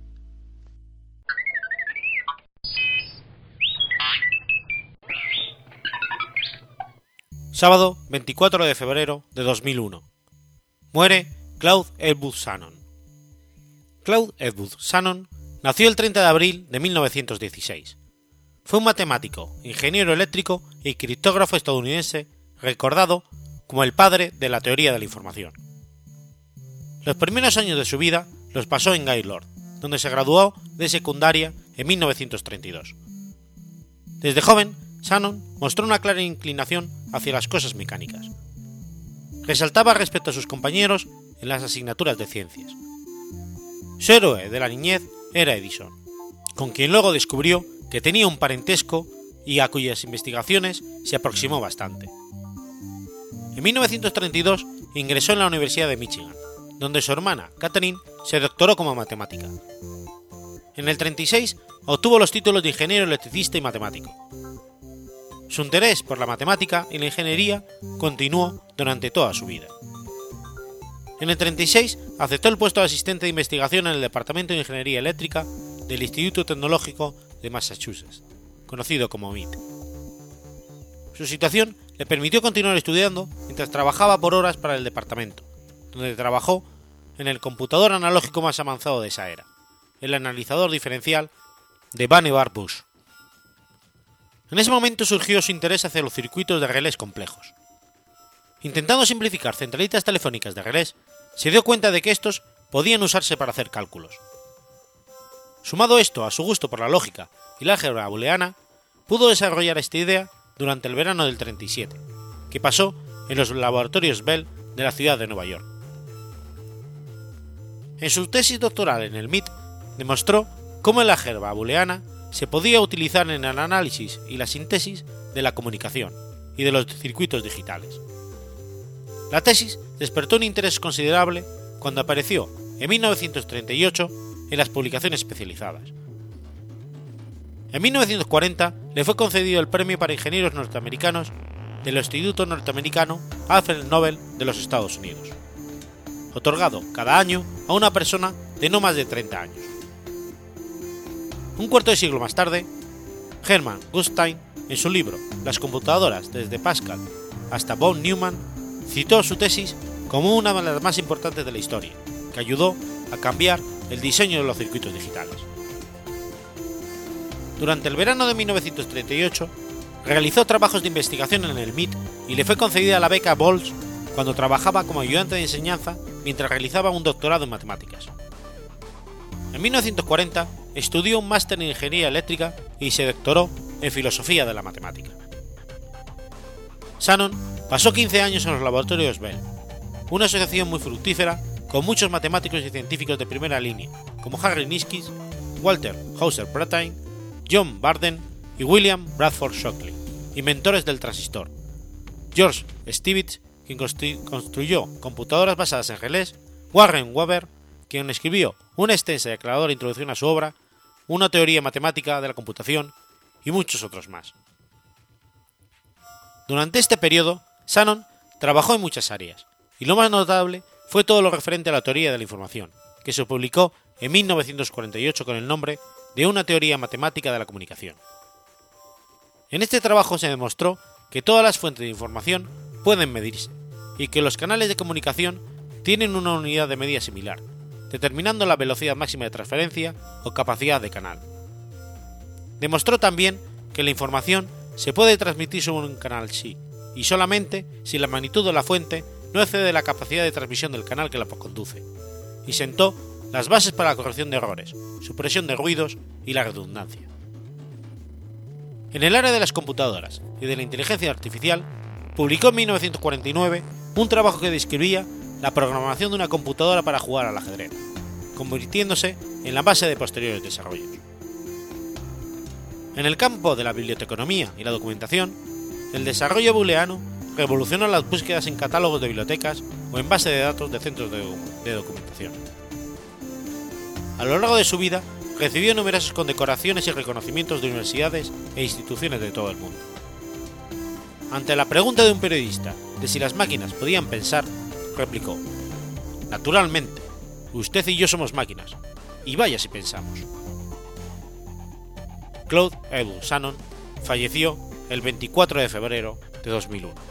Sábado 24 de febrero de 2001. Muere Claude Edward Shannon. Claude Edward Shannon nació el 30 de abril de 1916. Fue un matemático, ingeniero eléctrico y criptógrafo estadounidense recordado como el padre de la teoría de la información. Los primeros años de su vida los pasó en Gaylord, donde se graduó de secundaria en 1932. Desde joven, Shannon mostró una clara inclinación hacia las cosas mecánicas. Resaltaba respecto a sus compañeros en las asignaturas de ciencias. Su héroe de la niñez era Edison, con quien luego descubrió que tenía un parentesco y a cuyas investigaciones se aproximó bastante. En 1932 ingresó en la Universidad de Michigan, donde su hermana, Catherine, se doctoró como matemática. En el 36 obtuvo los títulos de ingeniero electricista y matemático. Su interés por la matemática y la ingeniería continuó durante toda su vida. En el 36 aceptó el puesto de asistente de investigación en el Departamento de Ingeniería Eléctrica del Instituto Tecnológico de Massachusetts, conocido como MIT. Su situación le permitió continuar estudiando mientras trabajaba por horas para el departamento, donde trabajó en el computador analógico más avanzado de esa era, el analizador diferencial de Vannevar Bush. En ese momento surgió su interés hacia los circuitos de relés complejos. Intentando simplificar centralitas telefónicas de relés, se dio cuenta de que estos podían usarse para hacer cálculos. Sumado esto a su gusto por la lógica y la álgebra booleana, pudo desarrollar esta idea durante el verano del 37, que pasó en los laboratorios Bell de la ciudad de Nueva York. En su tesis doctoral en el MIT, demostró cómo la álgebra booleana se podía utilizar en el análisis y la síntesis de la comunicación y de los circuitos digitales. La tesis despertó un interés considerable cuando apareció en 1938 en las publicaciones especializadas. En 1940 le fue concedido el Premio para Ingenieros Norteamericanos del Instituto Norteamericano Alfred Nobel de los Estados Unidos, otorgado cada año a una persona de no más de 30 años. Un cuarto de siglo más tarde, Hermann Gutstein, en su libro Las computadoras desde Pascal hasta von Neumann, citó su tesis como una de las más importantes de la historia, que ayudó a cambiar el diseño de los circuitos digitales. Durante el verano de 1938, realizó trabajos de investigación en el MIT y le fue concedida la beca Bolz cuando trabajaba como ayudante de enseñanza mientras realizaba un doctorado en matemáticas. En 1940 estudió un máster en ingeniería eléctrica y se doctoró en filosofía de la matemática. Shannon pasó 15 años en los laboratorios Bell, una asociación muy fructífera con muchos matemáticos y científicos de primera línea, como Harry Niskis, Walter Hauser-Brattain, John Barden y William Bradford Shockley, inventores del transistor, George Stibitz, quien construyó computadoras basadas en relés, Warren Weber, quien escribió una extensa y aclaradora introducción a su obra, una teoría matemática de la computación y muchos otros más. Durante este periodo, Shannon trabajó en muchas áreas, y lo más notable fue todo lo referente a la teoría de la información, que se publicó en 1948 con el nombre de Una teoría matemática de la comunicación. En este trabajo se demostró que todas las fuentes de información pueden medirse, y que los canales de comunicación tienen una unidad de medida similar, determinando la velocidad máxima de transferencia o capacidad de canal. Demostró también que la información se puede transmitir sobre un canal sí, y solamente si la magnitud de la fuente no excede la capacidad de transmisión del canal que la conduce, y sentó las bases para la corrección de errores, supresión de ruidos y la redundancia. En el área de las computadoras y de la inteligencia artificial, publicó en 1949 un trabajo que describía la programación de una computadora para jugar al ajedrez, convirtiéndose en la base de posteriores desarrollos. En el campo de la biblioteconomía y la documentación, el desarrollo booleano revolucionó las búsquedas en catálogos de bibliotecas o en base de datos de centros de, de documentación. A lo largo de su vida, recibió numerosas condecoraciones y reconocimientos de universidades e instituciones de todo el mundo. Ante la pregunta de un periodista de si las máquinas podían pensar, replicó, Naturalmente, usted y yo somos máquinas, y vaya si pensamos. Claude Edward Shannon falleció el 24 de febrero de 2001.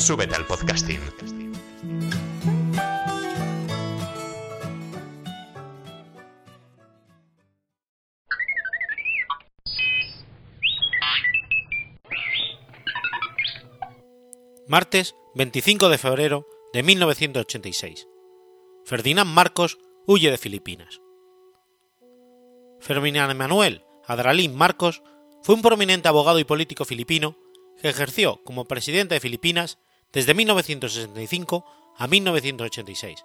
Súbete al podcasting. Martes 25 de febrero de 1986. Ferdinand Marcos huye de Filipinas. Ferdinand Emanuel Adralín Marcos fue un prominente abogado y político filipino que ejerció como presidente de Filipinas desde 1965 a 1986,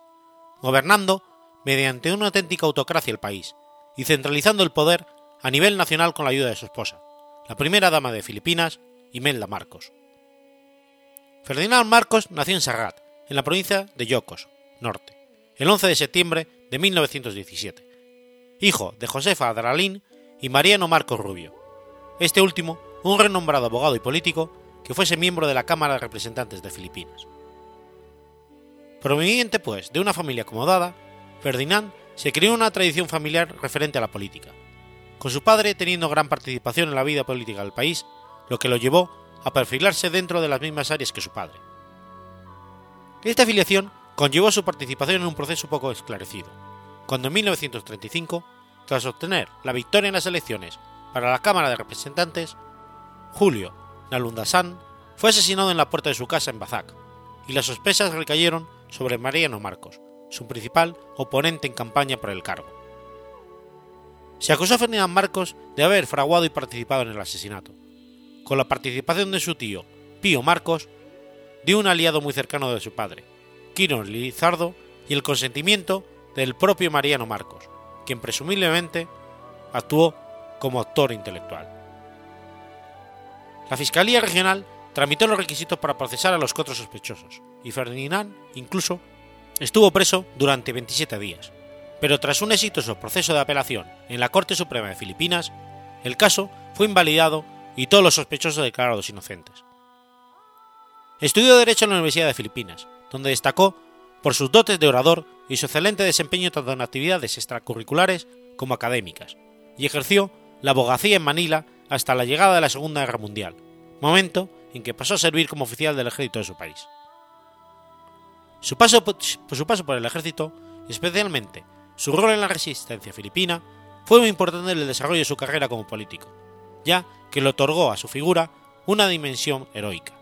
gobernando mediante una auténtica autocracia el país y centralizando el poder a nivel nacional con la ayuda de su esposa, la primera dama de Filipinas, Imelda Marcos. Ferdinand Marcos nació en Serrat, en la provincia de Yocos, norte, el 11 de septiembre de 1917, hijo de Josefa Adralín y Mariano Marcos Rubio, este último un renombrado abogado y político que fuese miembro de la Cámara de Representantes de Filipinas. Proveniente, pues, de una familia acomodada, Ferdinand se crió una tradición familiar referente a la política, con su padre teniendo gran participación en la vida política del país, lo que lo llevó a perfilarse dentro de las mismas áreas que su padre. Esta afiliación conllevó su participación en un proceso poco esclarecido, cuando en 1935, tras obtener la victoria en las elecciones para la Cámara de Representantes, Julio Nalundasan fue asesinado en la puerta de su casa en Bazac, y las sospechas recayeron sobre Mariano Marcos, su principal oponente en campaña por el cargo. Se acusó a Ferdinand Marcos de haber fraguado y participado en el asesinato, con la participación de su tío, Pío Marcos, de un aliado muy cercano de su padre, Quirón Lizardo, y el consentimiento del propio Mariano Marcos, quien presumiblemente actuó como actor intelectual. La Fiscalía Regional tramitó los requisitos para procesar a los cuatro sospechosos, y Ferdinand, incluso, estuvo preso durante 27 días. Pero tras un exitoso proceso de apelación en la Corte Suprema de Filipinas, el caso fue invalidado y todos los sospechosos declarados inocentes. Estudió Derecho en la Universidad de Filipinas, donde destacó por sus dotes de orador y su excelente desempeño tanto en actividades extracurriculares como académicas, y ejerció la abogacía en Manila hasta la llegada de la Segunda Guerra Mundial, momento en que pasó a servir como oficial del ejército de su país. Su paso, por, el ejército, especialmente su rol en la resistencia filipina, fue muy importante en el desarrollo de su carrera como político, ya que le otorgó a su figura una dimensión heroica.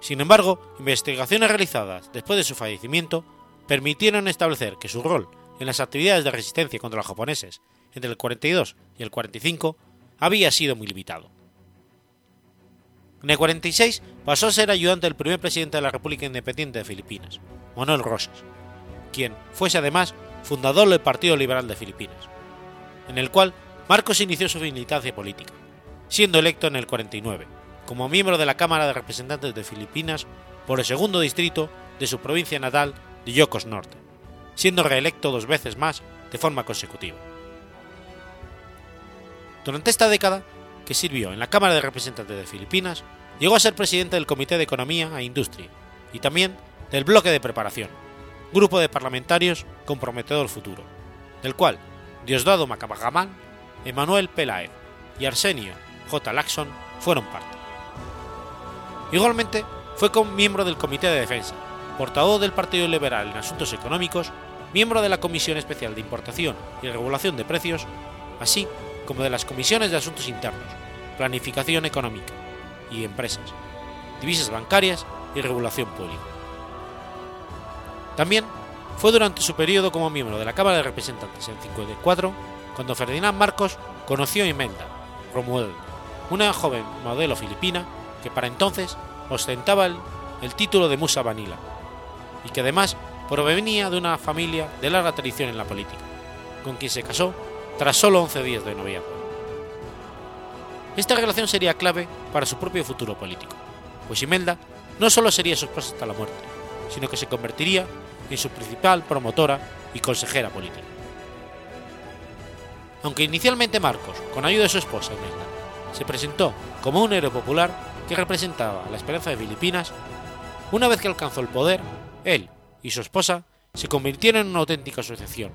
Sin embargo, investigaciones realizadas después de su fallecimiento permitieron establecer que su rol en las actividades de resistencia contra los japoneses entre el 42 y el 45 había sido muy limitado. En el 46 pasó a ser ayudante del primer presidente de la República Independiente de Filipinas, Manuel Rosas, quien fuese además fundador del Partido Liberal de Filipinas, en el cual Marcos inició su militancia política, siendo electo en el 49 como miembro de la Cámara de Representantes de Filipinas por el segundo distrito de su provincia natal de Yocos Norte, siendo reelecto dos veces más de forma consecutiva. Durante esta década, que sirvió en la Cámara de Representantes de Filipinas, llegó a ser presidente del Comité de Economía e Industria y también del Bloque de Preparación, grupo de parlamentarios comprometedor futuro, del cual Diosdado Macabagamán, Emanuel Pelaez y Arsenio J. Laxon fueron parte. Igualmente, fue miembro del Comité de Defensa, portavoz del Partido Liberal en Asuntos Económicos, miembro de la Comisión Especial de Importación y Regulación de Precios, así como de las Comisiones de Asuntos Internos, Planificación Económica y Empresas, Divisas Bancarias y Regulación Pública. También fue durante su periodo como miembro de la Cámara de Representantes en 54 cuando Ferdinand Marcos conoció a Imelda Romuald, una joven modelo filipina que para entonces ostentaba el, el título de Musa Vanilla y que además provenía de una familia de larga tradición en la política, con quien se casó tras solo 11 días de noviazgo. Esta relación sería clave para su propio futuro político, pues Imelda no solo sería su esposa hasta la muerte, sino que se convertiría en su principal promotora y consejera política. Aunque inicialmente Marcos, con ayuda de su esposa Imelda, se presentó como un héroe popular que representaba la esperanza de Filipinas, una vez que alcanzó el poder, él y su esposa se convirtieron en una auténtica asociación,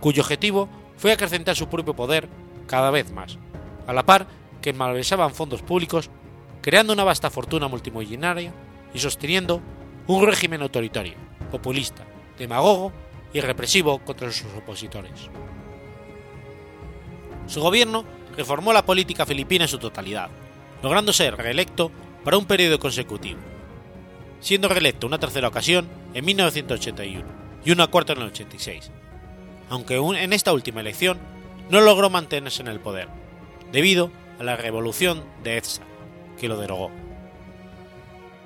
cuyo objetivo fue acrecentar su propio poder cada vez más, a la par que malversaban fondos públicos, creando una vasta fortuna multimillonaria y sosteniendo un régimen autoritario, populista, demagogo y represivo contra sus opositores. Su gobierno reformó la política filipina en su totalidad, logrando ser reelecto para un periodo consecutivo, siendo reelecto una tercera ocasión en 1981 y una cuarta en el 86, aunque en esta última elección no logró mantenerse en el poder, debido a la revolución de EFSA, que lo derogó.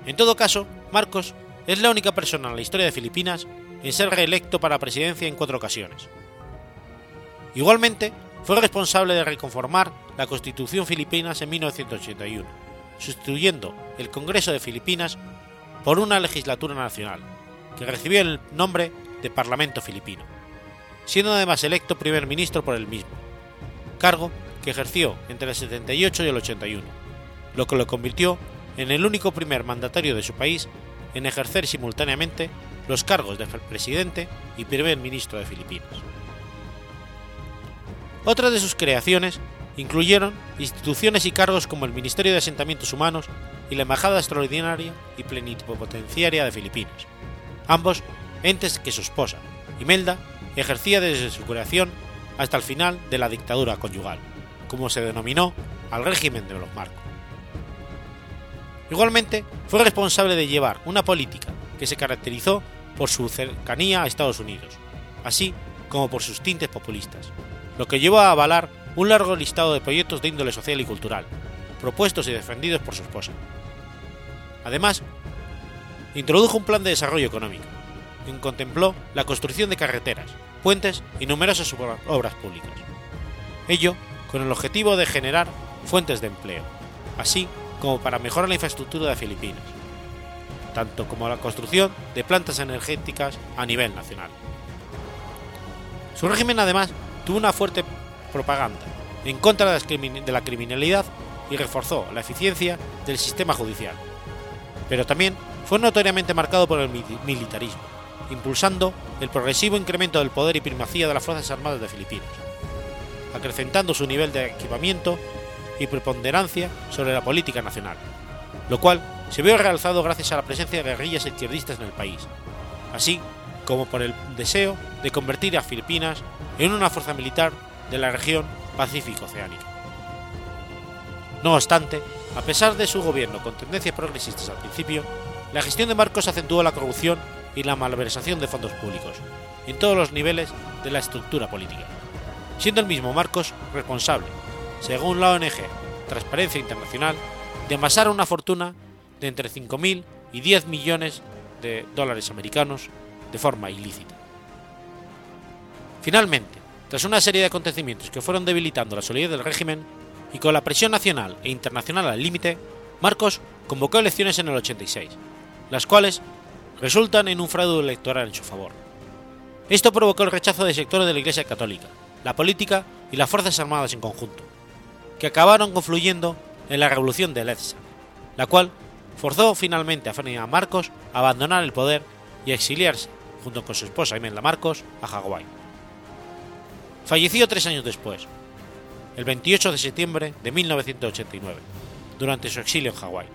En todo caso, Marcos es la única persona en la historia de Filipinas en ser reelecto para la presidencia en cuatro ocasiones. Igualmente, fue responsable de reconformar la Constitución Filipinas en 1981, sustituyendo el Congreso de Filipinas por una legislatura nacional, que recibió el nombre de Parlamento Filipino, siendo además electo primer ministro por el mismo, cargo que ejerció entre el 78 y el 81, lo que lo convirtió en el único primer mandatario de su país en ejercer simultáneamente los cargos de presidente y primer ministro de Filipinas. Otras de sus creaciones incluyeron instituciones y cargos como el Ministerio de Asentamientos Humanos y la Embajada Extraordinaria y Plenipotenciaria de Filipinas, ambos entes que su esposa, Imelda, ejercía desde su creación hasta el final de la dictadura conyugal, como se denominó al régimen de los Marcos. Igualmente, fue responsable de llevar una política que se caracterizó por su cercanía a Estados Unidos, así como por sus tintes populistas, lo que llevó a avalar un largo listado de proyectos de índole social y cultural, propuestos y defendidos por su esposa. Además, introdujo un plan de desarrollo económico, contempló la construcción de carreteras, puentes y numerosas obras públicas. Ello con el objetivo de generar fuentes de empleo, así como para mejorar la infraestructura de Filipinas, tanto como la construcción de plantas energéticas a nivel nacional. Su régimen además tuvo una fuerte propaganda en contra de la criminalidad y reforzó la eficiencia del sistema judicial, pero también fue notoriamente marcado por el militarismo, impulsando el progresivo incremento del poder y primacía de las Fuerzas Armadas de Filipinas, acrecentando su nivel de equipamiento y preponderancia sobre la política nacional, lo cual se vio realzado gracias a la presencia de guerrillas izquierdistas en el país, así como por el deseo de convertir a Filipinas en una fuerza militar de la región Pacífico-Oceánica. No obstante, a pesar de su gobierno con tendencias progresistas al principio, la gestión de Marcos acentuó la corrupción y la malversación de fondos públicos, en todos los niveles de la estructura política, siendo el mismo Marcos responsable, según la ONG Transparencia Internacional, de amasar una fortuna de entre 5.000 y 10 millones de dólares americanos de forma ilícita. Finalmente, tras una serie de acontecimientos que fueron debilitando la solidez del régimen y con la presión nacional e internacional al límite, Marcos convocó elecciones en el 86, las cuales resultan en un fraude electoral en su favor. Esto provocó el rechazo de sectores de la Iglesia Católica, la política y las Fuerzas Armadas en conjunto, que acabaron confluyendo en la Revolución de Lezsa, la cual forzó finalmente a Marcos a abandonar el poder y a exiliarse, junto con su esposa Imelda Marcos, a Hawái. Falleció tres años después, el 28 de septiembre de 1989, durante su exilio en Hawái.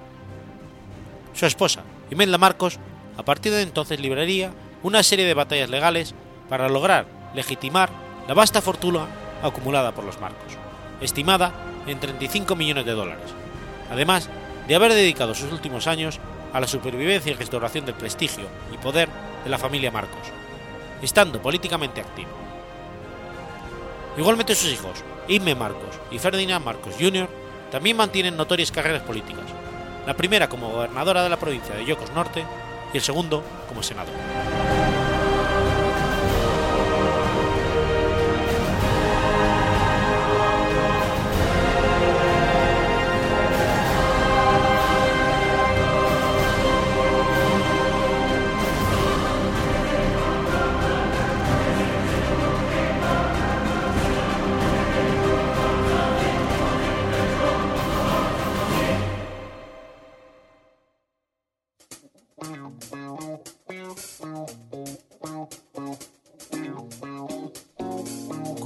Su esposa, Imelda Marcos, a partir de entonces libraría una serie de batallas legales para lograr legitimar la vasta fortuna acumulada por los Marcos, estimada en 35 millones de dólares, además de haber dedicado sus últimos años a la supervivencia y restauración del prestigio y poder de la familia Marcos, estando políticamente activo. Igualmente sus hijos, Inme Marcos y Ferdinand Marcos Jr., también mantienen notorias carreras políticas, la primera como gobernadora de la provincia de Yocos Norte y el segundo como senador.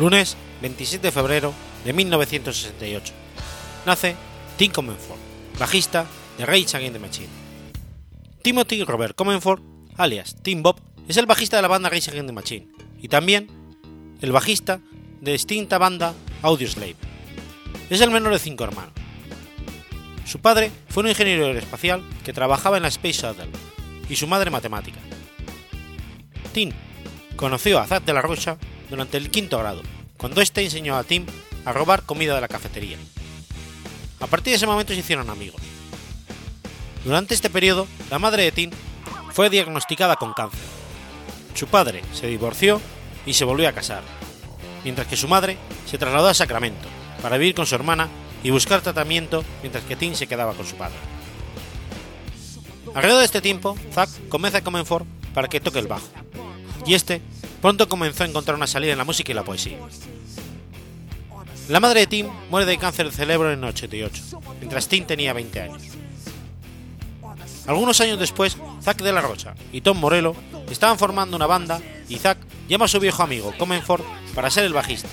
Lunes 27 de febrero de 1968. Nace Tim Comenford, bajista de Rage Against the Machine. Timothy Robert Comenford, alias Tim Bob, es el bajista de la banda Rage Against the Machine y también el bajista de distinta banda Audioslave. Es el menor de cinco hermanos. Su padre fue un ingeniero aeroespacial que trabajaba en la Space Shuttle y su madre matemática. Tim conoció a Zach de la Rocha durante el quinto grado, cuando éste enseñó a Tim a robar comida de la cafetería. A partir de ese momento se hicieron amigos. Durante este periodo, la madre de Tim fue diagnosticada con cáncer. Su padre se divorció y se volvió a casar, mientras que su madre se trasladó a Sacramento para vivir con su hermana y buscar tratamiento mientras que Tim se quedaba con su padre. Alrededor de este tiempo, Zack convence a Comenfort para que toque el bajo, y este pronto comenzó a encontrar una salida en la música y la poesía. La madre de Tim muere de cáncer de cerebro en el 88, mientras Tim tenía 20 años. Algunos años después, Zack de la Rocha y Tom Morello estaban formando una banda y Zack llama a su viejo amigo Comenford para ser el bajista,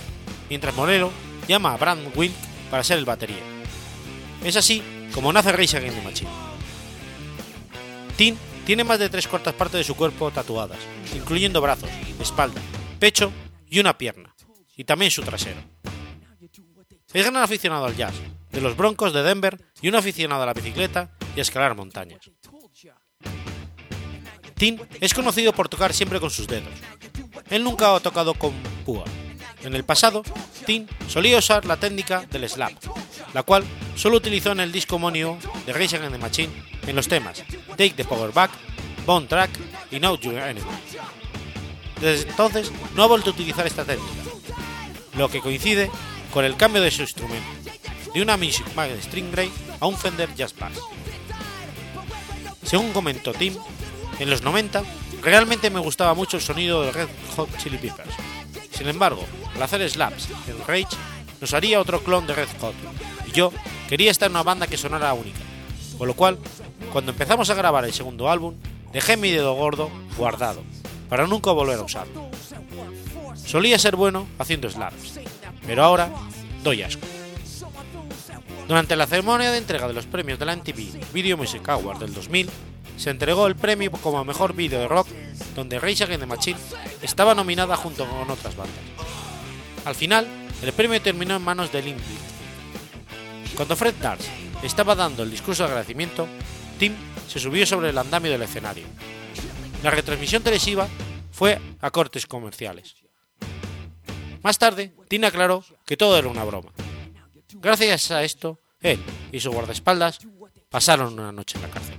mientras Morello llama a Brand Wilk para ser el batería. Es así como nace Rage Against the Machine. Tim tiene más de tres cuartas partes de su cuerpo tatuadas, incluyendo brazos, espalda, pecho y una pierna, y también su trasero. Es gran aficionado al jazz, de los Broncos de Denver y un aficionado a la bicicleta y a escalar montañas. Tim es conocido por tocar siempre con sus dedos. Él nunca ha tocado con púa, En el pasado, Tim solía usar la técnica del slap, la cual solo utilizó en el disco homónimo de Rage Against the Machine en los temas Take the Power Back, Bone Track y Know Your Enemy. Desde entonces no ha vuelto a utilizar esta técnica, lo que coincide con el cambio de su instrumento, de una Music Mag String Ray a un Fender Jazz Bass. Según comentó Tim, en los 90 realmente me gustaba mucho el sonido de Red Hot Chili Peppers. Sin embargo, al hacer slaps en Rage nos haría otro clon de Red Hot y yo quería estar en una banda que sonara única. Con lo cual, cuando empezamos a grabar el segundo álbum, dejé mi dedo gordo guardado para nunca volver a usarlo. Solía ser bueno haciendo slaps, pero ahora doy asco. Durante la ceremonia de entrega de los premios de la MTV Video Music Award del 2000, se entregó el premio como mejor vídeo de rock, donde Rage Against the Machine estaba nominada junto con otras bandas. Al final, el premio terminó en manos de Limp Cuando Fred Durst estaba dando el discurso de agradecimiento, Tim se subió sobre el andamio del escenario. La retransmisión televisiva fue a cortes comerciales. Más tarde, Tim aclaró que todo era una broma. Gracias a esto, él y su guardaespaldas pasaron una noche en la cárcel.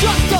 Just